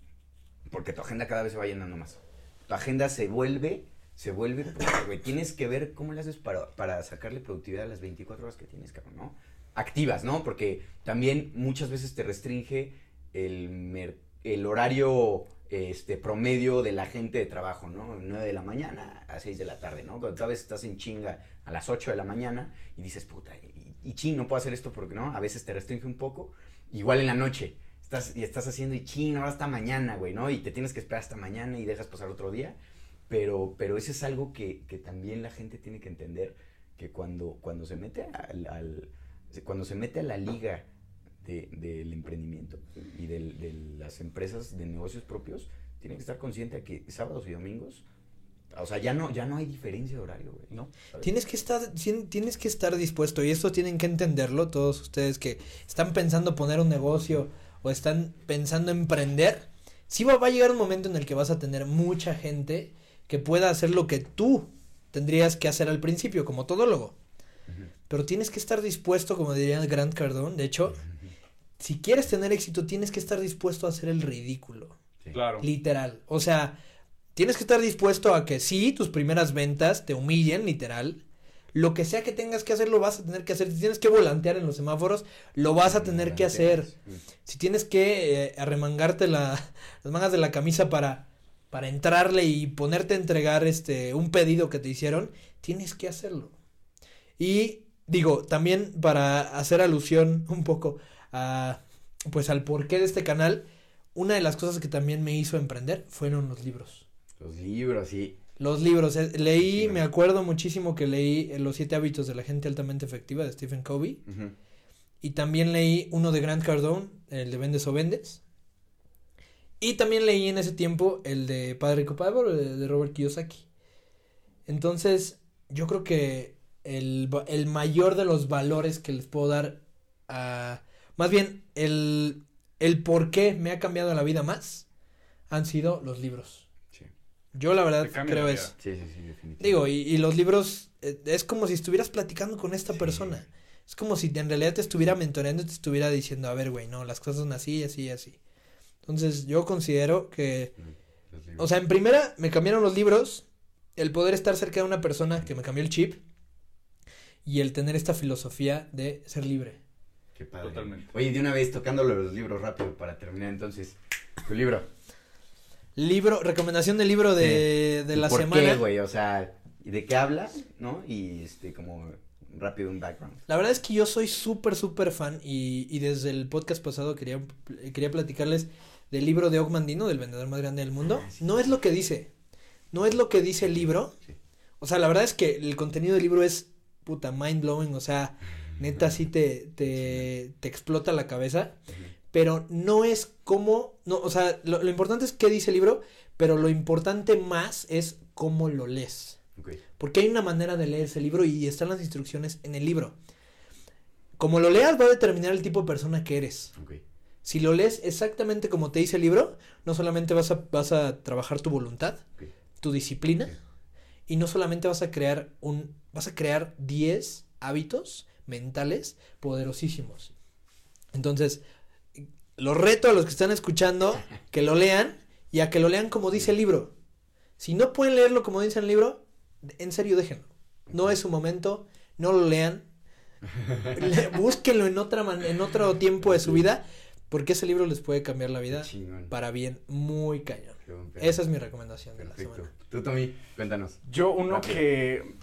Porque tu agenda cada vez se va llenando más. Tu agenda se vuelve, se vuelve, güey. Tienes que ver cómo le haces para, para sacarle productividad a las 24 horas que tienes, cabrón, ¿no? Activas, ¿no? Porque también muchas veces te restringe el, mer- el horario este, promedio de la gente de trabajo, ¿no? 9 de la mañana a 6 de la tarde, ¿no? Cuando tal vez estás en chinga a las 8 de la mañana y dices, puta, y, y ching, no puedo hacer esto porque, ¿no? A veces te restringe un poco. Igual en la noche, estás, y estás haciendo y ching, ahora hasta mañana, güey, ¿no? Y te tienes que esperar hasta mañana y dejas pasar otro día. Pero, pero eso es algo que, que también la gente tiene que entender, que cuando, cuando se mete al, al- cuando se mete a la liga de- del emprendimiento y del- de las empresas de negocios propios, tiene que estar consciente de que sábados y domingos, o sea, ya no, ya no hay diferencia de horario, güey. ¿No? ¿sabes? Tienes que estar, tien- tienes que estar dispuesto y esto tienen que entenderlo todos ustedes que están pensando poner un negocio o están pensando emprender. Sí va, va a llegar un momento en el que vas a tener mucha gente que pueda hacer lo que tú tendrías que hacer al principio como todólogo. Ujú. Pero tienes que estar dispuesto, como diría Grant Cardone, de hecho, si quieres tener éxito tienes que estar dispuesto a hacer el ridículo. Sí. Claro. Literal. O sea, tienes que estar dispuesto a que sí, tus primeras ventas te humillen, literal. Lo que sea que tengas que hacer, lo vas a tener que hacer. Si tienes que volantear en los semáforos, lo vas a tener que hacer. Si tienes que eh, arremangarte la, las mangas de la camisa para, para entrarle y ponerte a entregar este un pedido que te hicieron, tienes que hacerlo. Y digo, también para hacer alusión un poco a pues al porqué de este canal, una de las cosas que también me hizo emprender fueron los libros. Los libros, sí. Los libros, eh, leí, Sí, me acuerdo muchísimo que leí eh, Los siete hábitos de la gente altamente efectiva de Stephen Covey. Y también leí uno de Grant Cardone, el de Vendes o Vendes. Y también leí en ese tiempo el de Padre Rico Padre de Robert Kiyosaki. Entonces, yo creo que el, el mayor de los valores que les puedo dar a... Más bien, el, el por qué me ha cambiado la vida más han sido los libros. Sí. Yo la verdad creo eso. Sí, sí, sí, definitivamente. Digo, y, y los libros, eh, es como si estuvieras platicando con esta Sí. persona. Es como si en realidad te estuviera mentoreando y te estuviera diciendo, a ver, güey, no, las cosas son así, así, así. Entonces, yo considero que, o sea, en primera me cambiaron los libros, el poder estar cerca de una persona que me cambió el chip y el tener esta filosofía de ser libre. Qué padre. Totalmente. Oye, de una vez tocándolo los libros rápido para terminar entonces. Tu libro. Libro, recomendación del libro de, de la ¿Por semana. qué, güey? O sea, ¿y de qué habla? ¿No? Y este, como rápido un background. La verdad es que yo soy súper, súper fan y, y desde el podcast pasado quería, quería platicarles del libro de Ogmandino, del vendedor más grande del mundo. Ah, sí. No es lo que dice, no es lo que dice el libro. Sí. O sea, la verdad es que el contenido del libro es puta mind blowing, o sea, neta sí te, te, te explota la cabeza, pero no es como, no, o sea, lo, lo importante es qué dice el libro, pero lo importante más es cómo lo lees. Porque hay una manera de leer ese libro y están las instrucciones en el libro. Como lo leas va a determinar el tipo de persona que eres. Si lo lees exactamente como te dice el libro, no solamente vas a, vas a trabajar tu voluntad, tu disciplina, y no solamente vas a crear un, vas a crear 10 hábitos mentales poderosísimos. Entonces, los reto a los que están escuchando que lo lean y a que lo lean como dice el libro. Si no pueden leerlo como dice el libro, en serio déjenlo. No es su momento, no lo lean. Le- búsquenlo en otra man- en otro tiempo de su vida, porque ese libro les puede cambiar la vida Chingón. para bien muy cañón. Esa es mi recomendación de la semana. Tú, Tommy, cuéntanos. Yo uno Rápido. que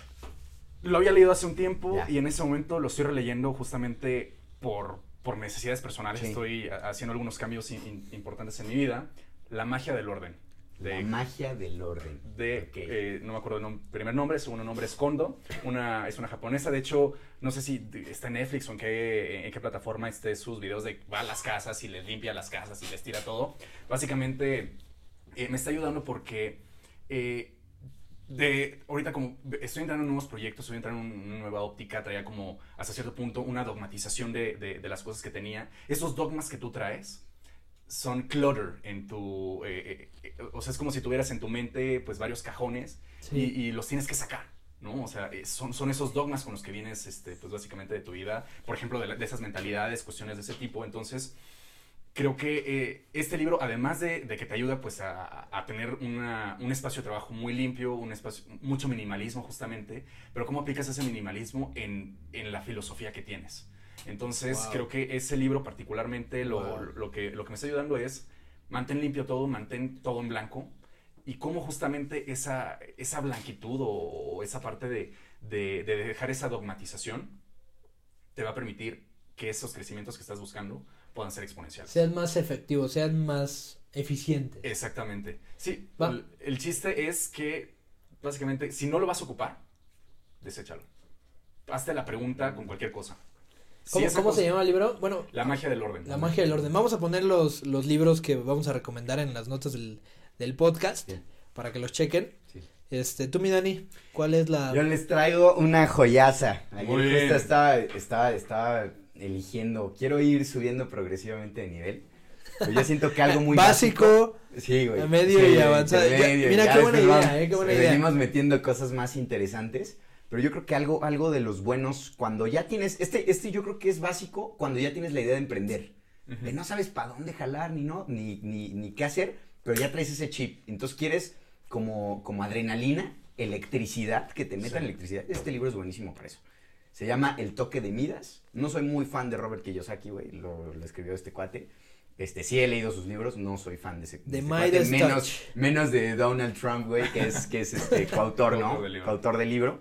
lo había leído hace un tiempo Ya. y en ese momento lo estoy releyendo justamente por, por necesidades personales. Sí. Estoy haciendo algunos cambios in- in- importantes en mi vida. La magia del orden. La magia del orden. de eh, no me acuerdo el nom- primer nombre, segundo nombre es Kondo. Una, es una japonesa. De hecho, no sé si está en Netflix o en qué, en qué plataforma esté sus videos de va a las casas y les limpia las casas y les tira todo. Básicamente, eh, me está ayudando porque eh, de ahorita como estoy entrando en nuevos proyectos, estoy entrando en una nueva óptica, traía como hasta cierto punto una dogmatización de, de- de las cosas que tenía. Esos dogmas que tú traes son clutter en tu... eh, eh, eh, o sea, es como si tuvieras en tu mente pues varios cajones Sí. y, y los tienes que sacar. ¿no? O sea, eh, son, son esos dogmas con los que vienes, este, pues básicamente de tu vida, por ejemplo, de, la- de esas mentalidades, cuestiones de ese tipo. Entonces, creo que eh, este libro, además de, de que te ayuda pues a, a tener una- un espacio de trabajo muy limpio, un espacio, mucho minimalismo justamente, pero cómo aplicas ese minimalismo en, en la filosofía que tienes. Entonces, Wow. creo que ese libro particularmente lo, Wow. lo, que, lo que me está ayudando es mantén limpio todo, mantén todo en blanco y cómo justamente esa, esa blanquitud o, o esa parte de, de- de dejar esa dogmatización te va a permitir que esos crecimientos que estás buscando puedan ser exponenciales. Sean más efectivos, sean más eficientes. Exactamente. Sí, Va. el, el chiste es que básicamente si no lo vas a ocupar, deséchalo. Hazte la pregunta con cualquier cosa. ¿Cómo, esa cómo cosa- se llama el libro? Bueno, La magia del orden. La magia del orden. Vamos a poner los, los libros que vamos a recomendar en las notas del, del podcast Bien. para que los chequen. Sí. Este, tú, mi Dani, ¿cuál es la...? Yo les traigo una joyaza. Ayer Muy justo bien. estaba, estaba, estaba eligiendo. Quiero ir subiendo progresivamente de nivel. Pero yo siento que algo *laughs* muy Básico. Sí, güey. a medio Sí, y avanzado. Mira ya qué buena idea, vamos- eh, qué buena idea. Venimos metiendo cosas más interesantes. Pero yo creo que algo, algo de los buenos, cuando ya tienes, este, este yo creo que es básico cuando ya tienes la idea de emprender. De no sabes para dónde jalar, ni no, ni, ni, ni qué hacer, pero ya traes ese chip. Entonces quieres como, como adrenalina, electricidad, que te meta Sí. electricidad. Este libro es buenísimo para eso. Se llama El toque de Midas. No soy muy fan de Robert Kiyosaki, güey, lo, lo escribió este cuate. Este, sí he leído sus libros, no soy fan de ese. De cuate, menos, menos de Donald Trump, güey, que es, que es este *laughs* coautor, ¿no? Coautor del libro.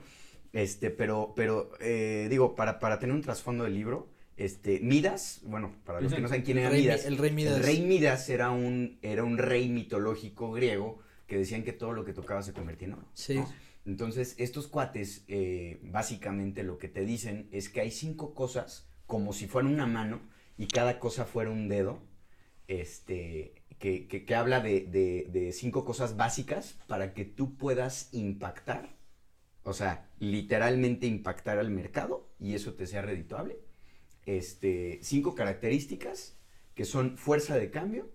Este, pero, pero, eh, digo, para, para tener un trasfondo del libro, este, Midas, bueno, para los que no saben quién El era rey, Midas. el rey Midas. El rey Midas era un, era un rey mitológico griego que decían que todo lo que tocaba se convertía en oro. Sí. ¿no? Entonces, estos cuates, eh, básicamente lo que te dicen es que hay cinco cosas, como si fuera una mano, y cada cosa fuera un dedo, este, que, habla de cinco cosas básicas para que tú puedas impactar, o sea, literalmente impactar al mercado, y eso te sea redituable. Este, cinco características que son fuerza de cambio,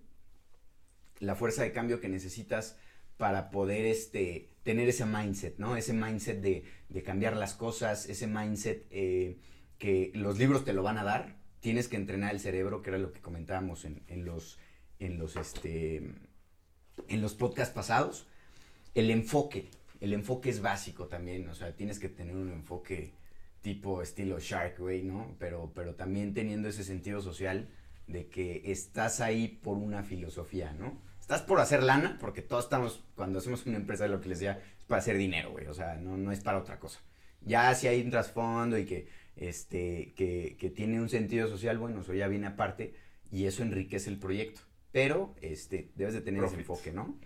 la fuerza de cambio que necesitas para poder este, tener ese mindset, ¿no? Ese mindset de, de cambiar las cosas, ese mindset eh, que los libros te lo van a dar, tienes que entrenar el cerebro, que era lo que comentábamos en, en los, en los, este, en los podcasts pasados. El enfoque, el enfoque es básico también, o sea, tienes que tener un enfoque tipo estilo Shark, güey, ¿no? Pero, pero también teniendo ese sentido social de que estás ahí por una filosofía, ¿no? Estás por hacer lana, porque todos estamos, cuando hacemos una empresa, lo que les decía, es para hacer dinero, güey, o sea, no, no es para otra cosa. Ya si hay un trasfondo y que, este, que, que tiene un sentido social, bueno, eso ya viene aparte y eso enriquece el proyecto. Pero, este, debes de tener ese enfoque, ¿no?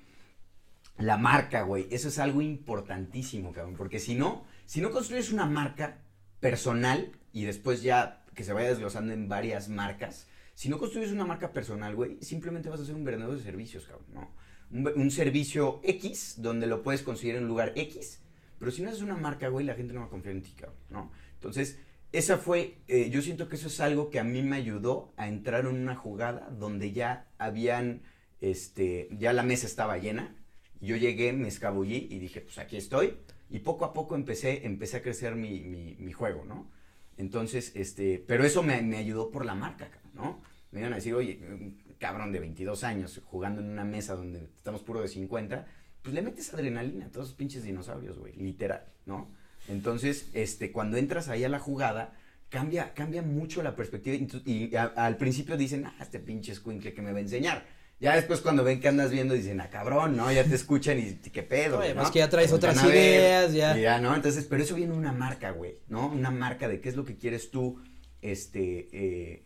La marca, güey, eso es algo importantísimo, cabrón, porque si no, si no construyes una marca personal y después ya que se vaya desglosando en varias marcas, si no construyes una marca personal, güey, simplemente vas a ser un vendedor de servicios, cabrón, ¿no? Un, servicio X donde lo puedes conseguir en un lugar X, pero si no haces una marca, güey, la gente no va a confiar en ti, cabrón, ¿no? Entonces, esa fue, eh, yo siento que eso es algo que a mí me ayudó a entrar en una jugada donde ya habían, este, ya la mesa estaba llena. Yo llegué, me escabullí y dije, pues aquí estoy. Y poco a poco empecé, empecé a crecer mi, juego, ¿no? Entonces, este, pero eso me, me ayudó por la marca, ¿no? Me iban a decir, oye, un cabrón de 22 años jugando en una mesa donde estamos puro de 50, pues le metes adrenalina a todos esos pinches dinosaurios, güey, literal, ¿no? Entonces, este, cuando entras ahí a la jugada, cambia, cambia mucho la perspectiva y, tu- y a- al principio dicen, ah, este pinche escuincle que me va a enseñar. Ya después cuando ven que andas viendo dicen, ah, cabrón, ¿no? Ya te escuchan y qué pedo, Oye, pues ¿no? que ya traes otras ideas, ya. ya, ¿no? Entonces, pero eso viene una marca, güey, ¿no? Una marca de qué es lo que quieres tú, este, eh,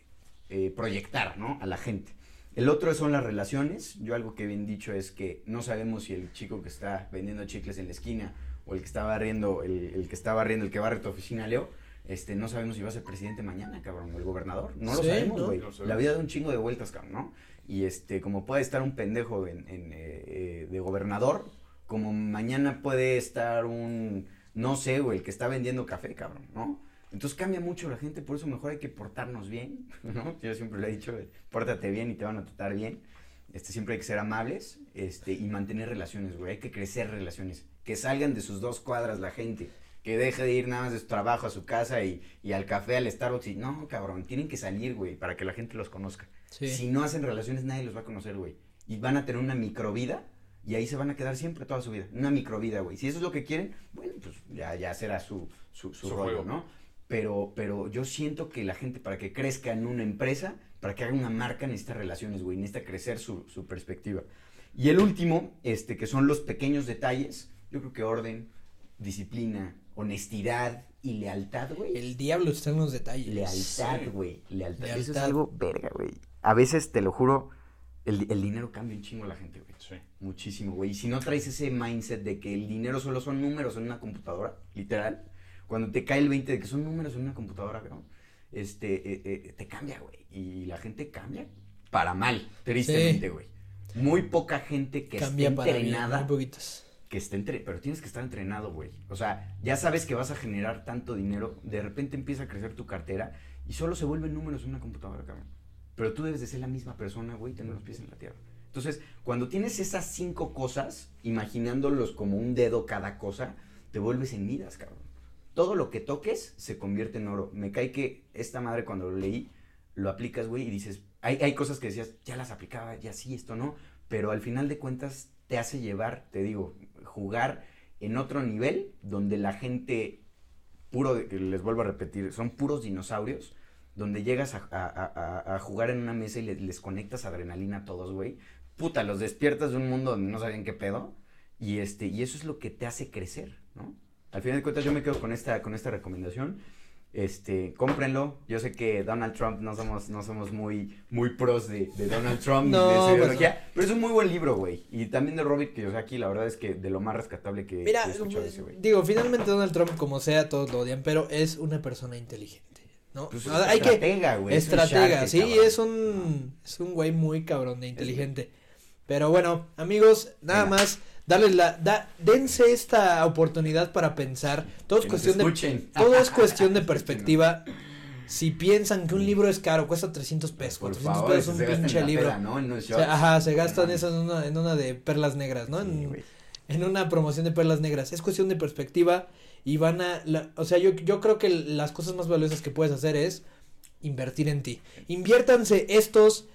eh, proyectar, ¿no? A la gente. El otro son las relaciones. Yo algo que bien dicho es que no sabemos si el chico que está vendiendo chicles en la esquina o el que está barriendo, el, el que está barriendo, el que barre tu oficina, Leo, este, no sabemos si va a ser presidente mañana, cabrón, o el gobernador. No lo Sí, sabemos, güey. No. La vida da un chingo de vueltas, cabrón, ¿no? Y este, como puede estar un pendejo en, en, eh, eh, de gobernador, como mañana puede estar un, no sé, güey, el que está vendiendo café, cabrón, ¿no? Entonces cambia mucho la gente, por eso mejor hay que portarnos bien, *laughs* ¿no? Yo siempre le he dicho, eh, pórtate bien y te van a tratar bien. Este, siempre hay que ser amables, este, y mantener relaciones, güey. Hay que crecer relaciones. Que salgan de sus dos cuadras la gente. Que deje de ir nada más de su trabajo a su casa y, y al café, al Starbucks. Y, no, cabrón, tienen que salir, güey, para que la gente los conozca. Sí. Si no hacen relaciones, nadie los va a conocer, güey. Y van a tener una microvida y ahí se van a quedar siempre toda su vida. Una microvida, güey. Si eso es lo que quieren, bueno, pues ya, ya será su, su, su Su rollo, juego. ¿no? Pero, pero yo siento que la gente, para que crezca en una empresa, para que haga una marca, necesita relaciones, güey. Necesita crecer su, su perspectiva. Y el último, este, que son los pequeños detalles, yo creo que orden, disciplina, honestidad y lealtad, güey. El diablo está en los detalles. Lealtad, Sí. güey. Lealtad. Eso es Lealtad. algo verga, güey. A veces, te lo juro, el, el dinero cambia un chingo a la gente, güey. Sí. Muchísimo, güey. Y si no traes ese mindset de que el dinero solo son números en una computadora, literal, cuando te cae el 20 de que son números en una computadora, cabrón, este, eh, eh, te cambia, güey. Y la gente cambia para mal, tristemente, güey. Muy poca gente que Cambia esté para bien, entrenada muy poquitas. que esté entre, pero tienes que estar entrenado, güey. O sea, ya sabes que vas a generar tanto dinero, de repente empieza a crecer tu cartera y solo se vuelven números en una computadora, cabrón. Pero tú debes de ser la misma persona, güey, tener los pies en la tierra. Entonces, cuando tienes esas cinco cosas, imaginándolos como un dedo cada cosa, te vuelves en midas, cabrón. Todo lo que toques se convierte en oro. Me cae que esta madre cuando lo leí, lo aplicas, güey, y dices, hay, hay cosas que decías, ya las aplicaba, ya sí, esto no, pero al final de cuentas te hace llevar, te digo, jugar en otro nivel donde la gente, puro, les vuelvo a repetir, son puros dinosaurios, donde llegas a, jugar en una mesa y le- les conectas adrenalina a todos, güey. Puta, los despiertas de un mundo donde no sabían qué pedo. Y este, y eso es lo que te hace crecer, ¿no? Al final de cuentas yo me quedo con esta, con esta recomendación. Este, cómprenlo. Yo sé que Donald Trump no somos, no somos muy, muy pros de, de Donald Trump No, ni de su pues ideología, pero es un muy buen libro, güey. Y también de Robert Kiyosaki, la verdad es que de lo más rescatable que, Mira, he escuchado de ese güey. digo, finalmente Donald Trump, como sea, todos lo odian, pero es una persona inteligente, ¿no? Pues es O sea, hay que estratega, güey. es estratega, shark, sí, cabrón. es un es un güey muy cabrón de inteligente. Pero bueno, amigos, nada más darles la da, dense esta oportunidad para pensar. Todo es Que cuestión de todo es cuestión de *laughs* perspectiva. Si piensan que un libro es caro, cuesta 300 pesos, Por 400 favor, pesos un pinche libro. En O sea, ajá, se gastan eso en una, en una de perlas negras, ¿no? Sí, En- en una promoción de perlas negras. Es cuestión de perspectiva y van a, la- o sea, yo, yo creo que las cosas más valiosas que puedes hacer es invertir en ti. Inviértanse estos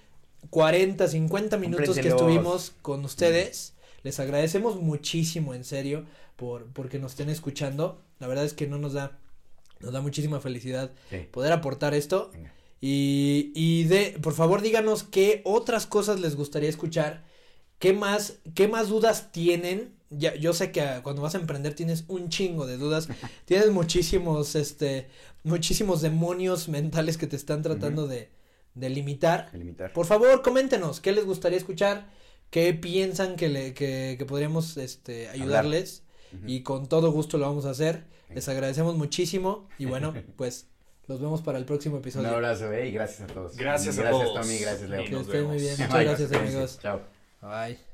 40, 50 minutos que estuvimos con ustedes. Les agradecemos muchísimo, en serio, por porque nos estén escuchando. La verdad es que no nos da nos da muchísima felicidad Sí. poder aportar esto. Venga. Y, y de, por favor, díganos qué otras cosas les gustaría escuchar. ¿Qué más, qué más dudas tienen? Ya, yo sé que ah, cuando vas a emprender tienes un chingo de dudas. *laughs* tienes muchísimos, este, muchísimos demonios mentales que te están tratando de limitar. A limitar. Por favor, coméntenos qué les gustaría escuchar, qué piensan que, le, que, que podríamos este, ayudarles. Y con todo gusto lo vamos a hacer. Les agradecemos muchísimo. Y bueno, *laughs* pues los vemos para el próximo Un episodio. abrazo, eh, y gracias a todos. Gracias a gracias, todos. Tommy, gracias, Leo. Que estén muy bien. Muchas Bye. gracias, amigos. Chao. Bye.